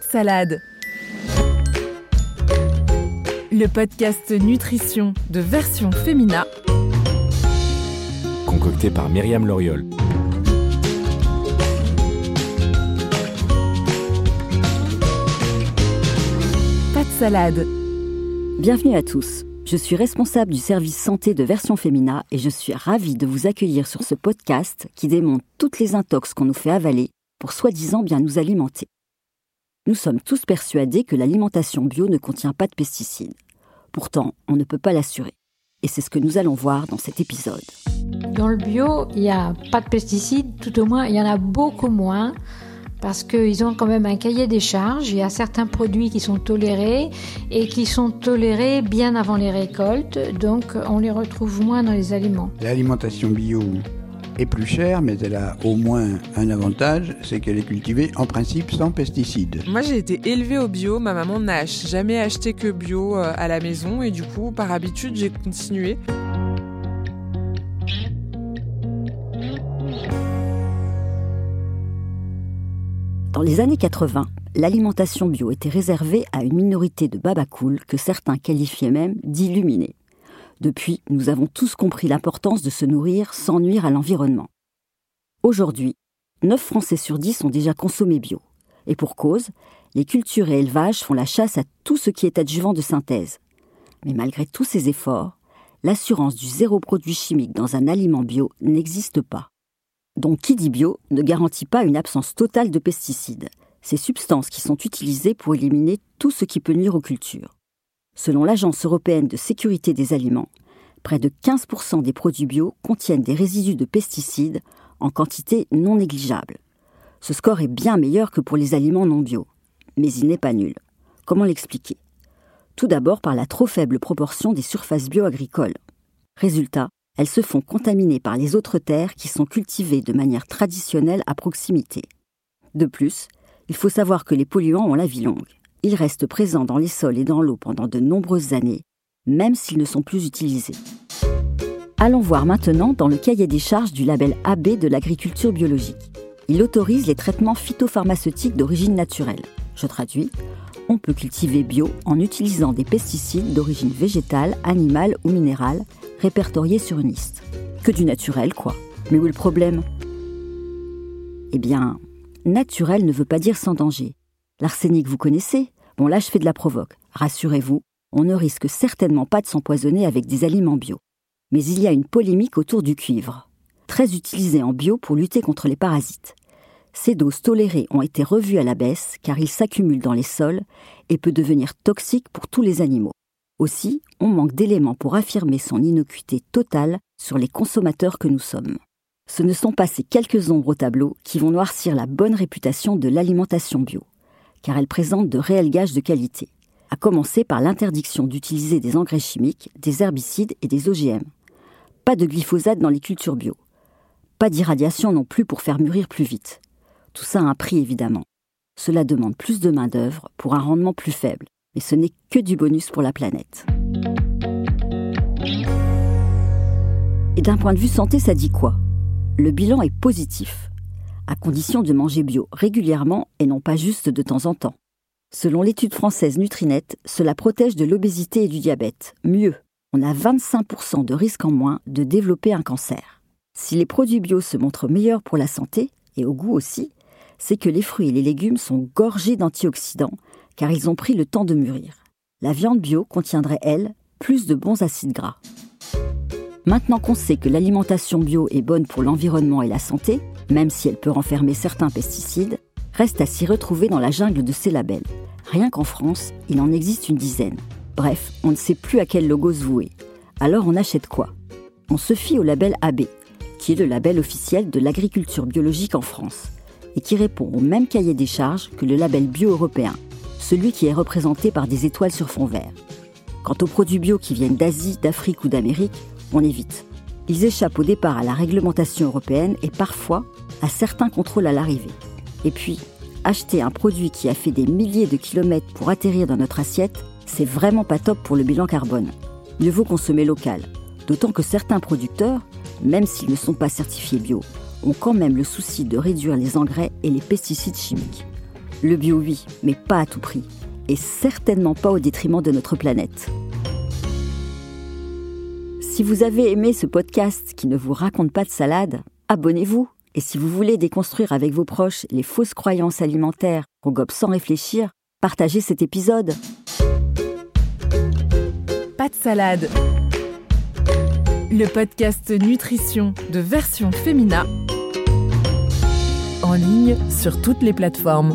de salade. Le podcast nutrition de version féminin concocté par Myriam Loriol. Pas de salade. Bienvenue à tous. Je suis responsable du service santé de Version Femina et je suis ravie de vous accueillir sur ce podcast qui démontre toutes les intox qu'on nous fait avaler pour soi-disant bien nous alimenter. Nous sommes tous persuadés que l'alimentation bio ne contient pas de pesticides. Pourtant, on ne peut pas l'assurer. Et c'est ce que nous allons voir dans cet épisode. Dans le bio, il n'y a pas de pesticides, tout au moins il y en a beaucoup moins parce qu'ils ont quand même un cahier des charges. Il y a certains produits qui sont tolérés et qui sont tolérés bien avant les récoltes, donc on les retrouve moins dans les aliments. L'alimentation bio est plus chère, mais elle a au moins un avantage, c'est qu'elle est cultivée en principe sans pesticides. Moi j'ai été élevée au bio, ma maman n'a jamais acheté que bio euh, à la maison et du coup par habitude j'ai continué. Dans les années 80, l'alimentation bio était réservée à une minorité de babacools que certains qualifiaient même d'illuminés. Depuis, nous avons tous compris l'importance de se nourrir sans nuire à l'environnement. Aujourd'hui, 9 Français sur 10 ont déjà consommé bio. Et pour cause, les cultures et élevages font la chasse à tout ce qui est adjuvant de synthèse. Mais malgré tous ces efforts, l'assurance du zéro produit chimique dans un aliment bio n'existe pas. Donc qui dit bio ne garantit pas une absence totale de pesticides, ces substances qui sont utilisées pour éliminer tout ce qui peut nuire aux cultures. Selon l'Agence européenne de sécurité des aliments, près de 15% des produits bio contiennent des résidus de pesticides en quantité non négligeable. Ce score est bien meilleur que pour les aliments non bio, mais il n'est pas nul. Comment l'expliquer? Tout d'abord par la trop faible proportion des surfaces bio-agricoles. Résultat, elles se font contaminer par les autres terres qui sont cultivées de manière traditionnelle à proximité. De plus, il faut savoir que les polluants ont la vie longue. Ils restent présents dans les sols et dans l'eau pendant de nombreuses années, même s'ils ne sont plus utilisés. Allons voir maintenant dans le cahier des charges du label AB de l'agriculture biologique. Il autorise les traitements phytopharmaceutiques d'origine naturelle. Je traduis. On peut cultiver bio en utilisant des pesticides d'origine végétale, animale ou minérale répertoriés sur une liste. Que du naturel, quoi. Mais où est le problème? Eh bien, naturel ne veut pas dire sans danger. L'arsenic, vous connaissez? Bon, là, je fais de la provoque. Rassurez-vous, on ne risque certainement pas de s'empoisonner avec des aliments bio. Mais il y a une polémique autour du cuivre, très utilisé en bio pour lutter contre les parasites. Ces doses tolérées ont été revues à la baisse car il s'accumule dans les sols et peut devenir toxique pour tous les animaux. Aussi, on manque d'éléments pour affirmer son innocuité totale sur les consommateurs que nous sommes. Ce ne sont pas ces quelques ombres au tableau qui vont noircir la bonne réputation de l'alimentation bio, car elle présente de réels gages de qualité, à commencer par l'interdiction d'utiliser des engrais chimiques, des herbicides et des OGM. Pas de glyphosate dans les cultures bio. Pas d'irradiation non plus pour faire mûrir plus vite. Tout ça a un prix évidemment. Cela demande plus de main-d'œuvre pour un rendement plus faible, mais ce n'est que du bonus pour la planète. Et d'un point de vue santé, ça dit quoi? Le bilan est positif, à condition de manger bio régulièrement et non pas juste de temps en temps. Selon l'étude française Nutrinet, cela protège de l'obésité et du diabète. Mieux, on a 25% de risque en moins de développer un cancer. Si les produits bio se montrent meilleurs pour la santé, et au goût aussi, c'est que les fruits et les légumes sont gorgés d'antioxydants car ils ont pris le temps de mûrir. La viande bio contiendrait, elle, plus de bons acides gras. Maintenant qu'on sait que l'alimentation bio est bonne pour l'environnement et la santé, même si elle peut renfermer certains pesticides, reste à s'y retrouver dans la jungle de ces labels. Rien qu'en France, il en existe une dizaine. Bref, on ne sait plus à quel logo se vouer. Alors on achète quoi? On se fie au label AB, qui est le label officiel de l'agriculture biologique en France. et qui répond au même cahier des charges que le label bio européen, celui qui est représenté par des étoiles sur fond vert. Quant aux produits bio qui viennent d'Asie, d'Afrique ou d'Amérique, on évite. Ils échappent au départ à la réglementation européenne et parfois à certains contrôles à l'arrivée. Et puis, acheter un produit qui a fait des milliers de kilomètres pour atterrir dans notre assiette, c'est vraiment pas top pour le bilan carbone. Mieux vaut consommer local, d'autant que certains producteurs, même s'ils ne sont pas certifiés bio, ont quand même le souci de réduire les engrais et les pesticides chimiques. Le bio oui, mais pas à tout prix, et certainement pas au détriment de notre planète. Si vous avez aimé ce podcast qui ne vous raconte pas de salade, abonnez-vous. Et si vous voulez déconstruire avec vos proches les fausses croyances alimentaires qu'on gobe sans réfléchir, partagez cet épisode. Pas de salade. Le podcast nutrition de version féminin en ligne sur toutes les plateformes.